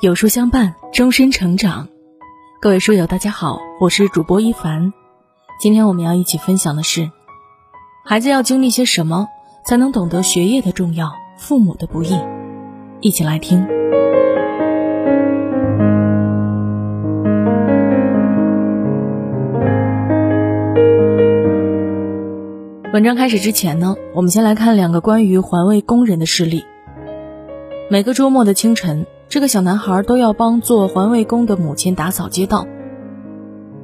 有书相伴，终身成长。各位书友，大家好，我是主播一凡。今天我们要一起分享的是，孩子要经历些什么，才能懂得学业的重要，父母的不易。一起来听。文章开始之前呢，我们先来看两个关于环卫工人的事例。每个周末的清晨。这个小男孩都要帮做环卫工的母亲打扫街道。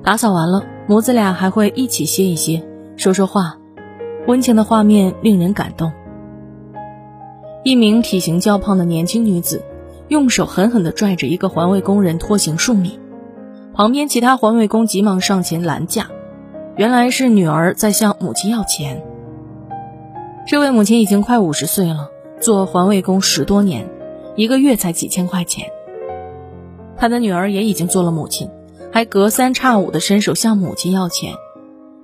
打扫完了，母子俩还会一起歇一歇，说说话，温情的画面令人感动。一名体型较胖的年轻女子，用手狠狠地拽着一个环卫工人拖行数米，旁边其他环卫工急忙上前拦架，原来是女儿在向母亲要钱。这位母亲已经快五十岁了，做环卫工十多年。一个月才几千块钱，他的女儿也已经做了母亲，还隔三差五的伸手向母亲要钱，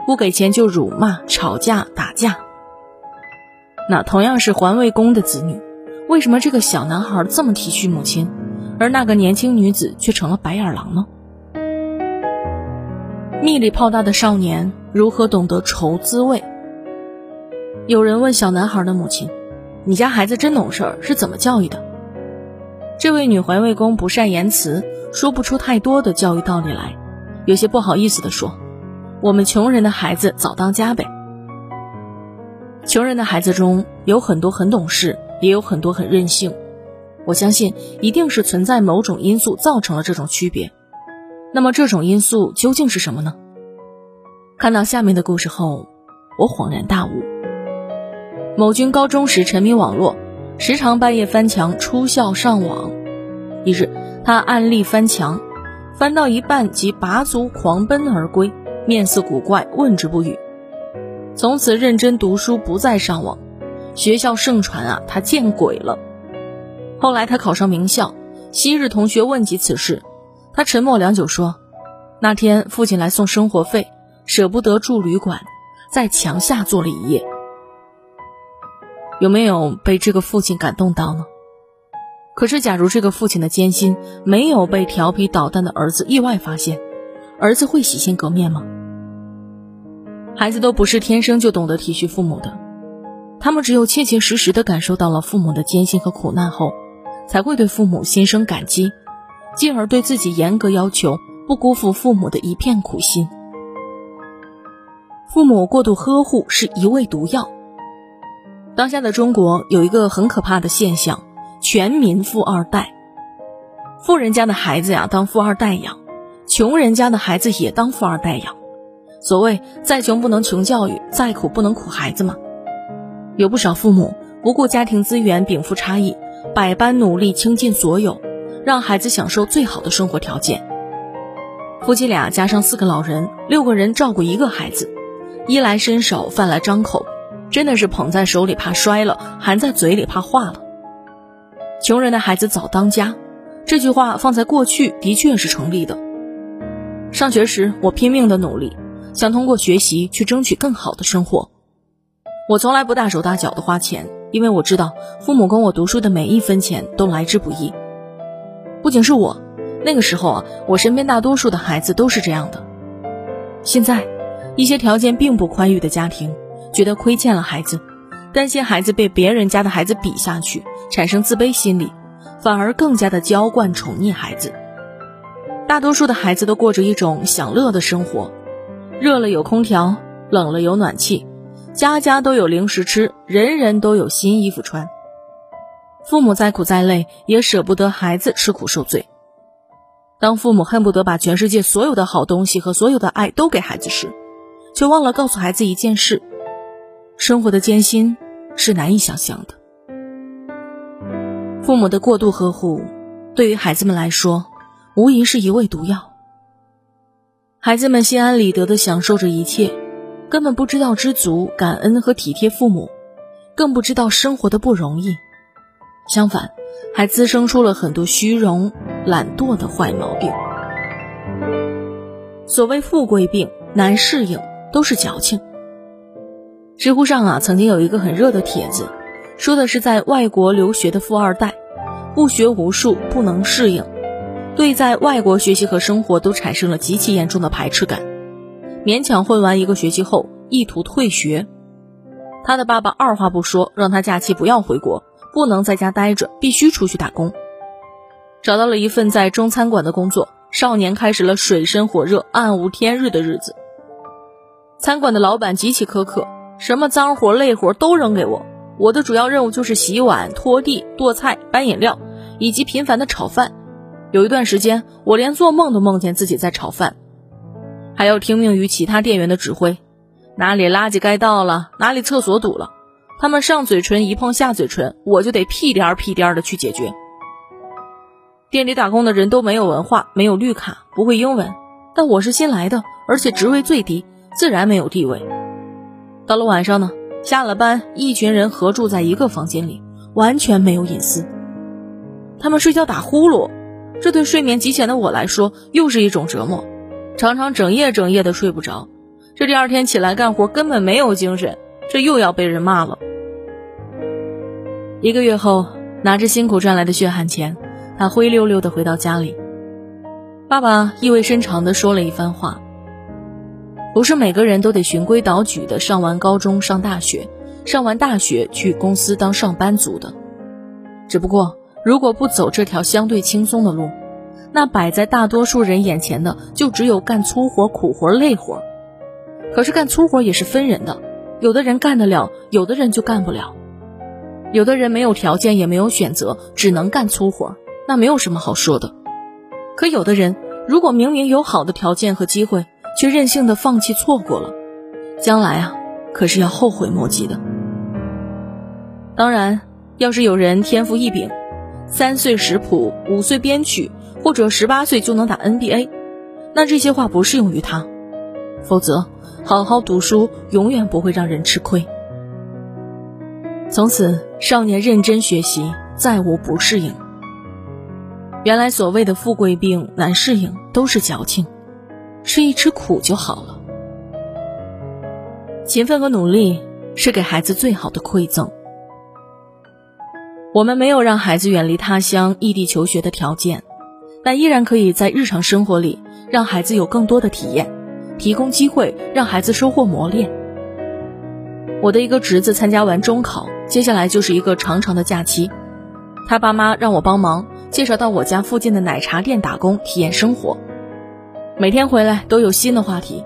不给钱就辱骂、吵架、打架。那同样是环卫工的子女，为什么这个小男孩这么体恤母亲，而那个年轻女子却成了白眼狼呢？蜜里泡大的少年如何懂得愁滋味？有人问小男孩的母亲：“你家孩子真懂事，是怎么教育的？”这位女环卫工不善言辞，说不出太多的教育道理来，有些不好意思地说：“我们穷人的孩子早当家呗。”穷人的孩子中有很多很懂事，也有很多很任性。我相信一定是存在某种因素造成了这种区别。那么这种因素究竟是什么呢？看到下面的故事后，我恍然大悟。某军高中时沉迷网络。时常半夜翻墙出校上网。一日，他暗力翻墙，翻到一半即拔足狂奔而归，面色古怪，问之不语。从此认真读书，不再上网。学校盛传啊，他见鬼了。后来他考上名校，昔日同学问及此事，他沉默良久说：“那天父亲来送生活费，舍不得住旅馆，在墙下坐了一夜。”有没有被这个父亲感动到呢？可是，假如这个父亲的艰辛没有被调皮捣蛋的儿子意外发现，儿子会洗心革面吗？孩子都不是天生就懂得体恤父母的，他们只有切切实实的感受到了父母的艰辛和苦难后，才会对父母心生感激，进而对自己严格要求，不辜负父母的一片苦心。父母过度呵护是一味毒药。当下的中国有一个很可怕的现象：全民富二代。富人家的孩子呀，当富二代养；穷人家的孩子也当富二代养。所谓“再穷不能穷教育，再苦不能苦孩子”嘛。有不少父母不顾家庭资源禀赋差异，百般努力倾尽所有，让孩子享受最好的生活条件。夫妻俩加上四个老人，六个人照顾一个孩子，衣来伸手，饭来张口。真的是捧在手里怕摔了，含在嘴里怕化了。穷人的孩子早当家，这句话放在过去的确是成立的。上学时，我拼命的努力，想通过学习去争取更好的生活。我从来不大手大脚的花钱，因为我知道父母供我读书的每一分钱都来之不易。不仅是我，那个时候啊，我身边大多数的孩子都是这样的。现在，一些条件并不宽裕的家庭。觉得亏欠了孩子，担心孩子被别人家的孩子比下去，产生自卑心理，反而更加的娇惯宠溺孩子。大多数的孩子都过着一种享乐的生活，热了有空调，冷了有暖气，家家都有零食吃，人人都有新衣服穿。父母再苦再累，也舍不得孩子吃苦受罪。当父母恨不得把全世界所有的好东西和所有的爱都给孩子时，却忘了告诉孩子一件事。生活的艰辛是难以想象的，父母的过度呵护，对于孩子们来说，无疑是一味毒药。孩子们心安理得的享受着一切，根本不知道知足、感恩和体贴父母，更不知道生活的不容易。相反，还滋生出了很多虚荣、懒惰的坏毛病。所谓富贵病，难适应，都是矫情。知乎上啊，曾经有一个很热的帖子，说的是在外国留学的富二代，不学无术，不能适应，对在外国学习和生活都产生了极其严重的排斥感，勉强混完一个学期后，意图退学。他的爸爸二话不说，让他假期不要回国，不能在家待着，必须出去打工。找到了一份在中餐馆的工作，少年开始了水深火热、暗无天日的日子。餐馆的老板极其苛刻，什么脏活累活都扔给我，我的主要任务就是洗碗、拖地、剁菜、搬饮料，以及频繁的炒饭。有一段时间，我连做梦都梦见自己在炒饭，还要听命于其他店员的指挥。哪里垃圾该倒了，哪里厕所堵了，他们上嘴唇一碰下嘴唇，我就得屁颠儿屁颠儿的去解决。店里打工的人都没有文化，没有绿卡，不会英文，但我是新来的，而且职位最低，自然没有地位。到了晚上呢，下了班，一群人合住在一个房间里，完全没有隐私。他们睡觉打呼噜，这对睡眠极浅的我来说又是一种折磨，常常整夜整夜的睡不着。这第二天起来干活根本没有精神，这又要被人骂了。一个月后，拿着辛苦赚来的血汗钱，他灰溜溜的回到家里。爸爸意味深长的说了一番话：“不是每个人都得循规蹈矩的上完高中上大学，上完大学去公司当上班族的。只不过，如果不走这条相对轻松的路，那摆在大多数人眼前的就只有干粗活、苦活、累活。”可是干粗活也是分人的，有的人干得了，有的人就干不了。有的人没有条件，也没有选择，只能干粗活，那没有什么好说的。可有的人，如果明明有好的条件和机会，却任性的放弃错过了，将来啊，可是要后悔莫及的。当然，要是有人天赋异禀，三岁识谱，五岁编曲，或者十八岁就能打 NBA，那这些话不适用于他，否则。好好读书，永远不会让人吃亏。从此，少年认真学习，再无不适应。原来所谓的富贵病难适应，都是矫情，吃一吃苦就好了。勤奋和努力是给孩子最好的馈赠。我们没有让孩子远离他乡、异地求学的条件，但依然可以在日常生活里让孩子有更多的体验。提供机会让孩子收获磨练。我的一个侄子参加完中考，接下来就是一个长长的假期。他爸妈让我帮忙介绍到我家附近的奶茶店打工，体验生活。每天回来都有新的话题，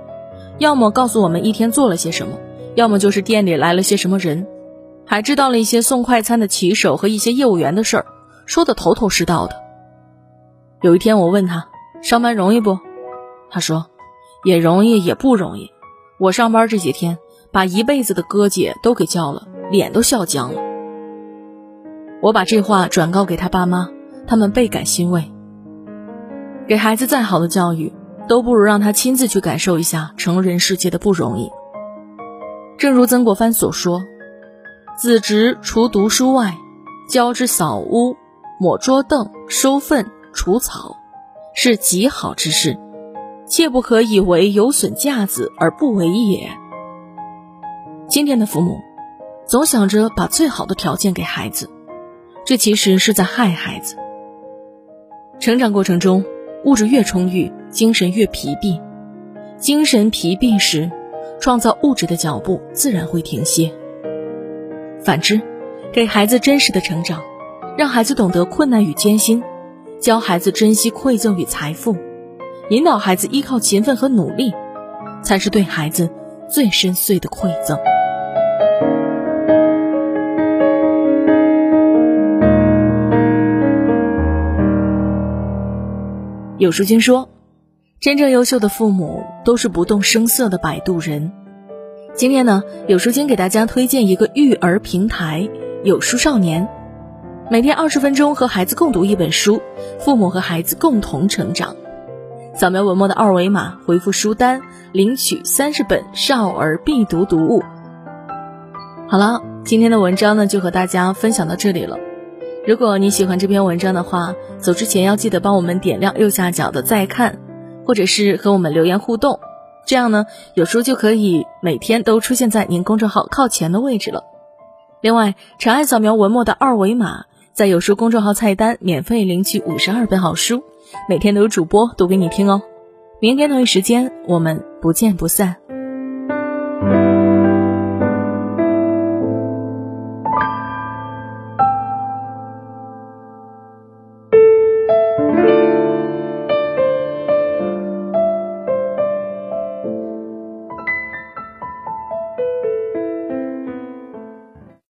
要么告诉我们一天做了些什么，要么就是店里来了些什么人，还知道了一些送快餐的骑手和一些业务员的事儿，说的头头是道的。有一天我问他上班容易不，他说。也容易，也不容易。我上班这几天，把一辈子的哥姐都给叫了，脸都笑僵了。我把这话转告给他爸妈，他们倍感欣慰。给孩子再好的教育，都不如让他亲自去感受一下成人世界的不容易。正如曾国藩所说：“子侄除读书外，教之扫屋、抹桌凳、收粪、除草，是极好之事。”切不可以为有损架子而不为也。今天的父母总想着把最好的条件给孩子，这其实是在害孩子。成长过程中，物质越充裕，精神越疲惫。精神疲惫时，创造物质的脚步自然会停歇。反之，给孩子真实的成长，让孩子懂得困难与艰辛，教孩子珍惜馈赠与财富。引导孩子依靠勤奋和努力，才是对孩子最深邃的馈赠。有书君说，真正优秀的父母都是不动声色的摆渡人。今天呢，有书君给大家推荐一个育儿平台——有书少年，每天二十分钟和孩子共读一本书，父母和孩子共同成长。扫描文末的二维码，回复书单领取三十本少儿必读读物。好了，今天的文章呢就和大家分享到这里了。如果你喜欢这篇文章的话，走之前要记得帮我们点亮右下角的再看，或者是和我们留言互动，这样呢有书就可以每天都出现在您公众号靠前的位置了。另外，长按扫描文末的二维码，在有书公众号菜单免费领取五十二本好书，每天都有主播读给你听哦。明天同一时间，我们不见不散。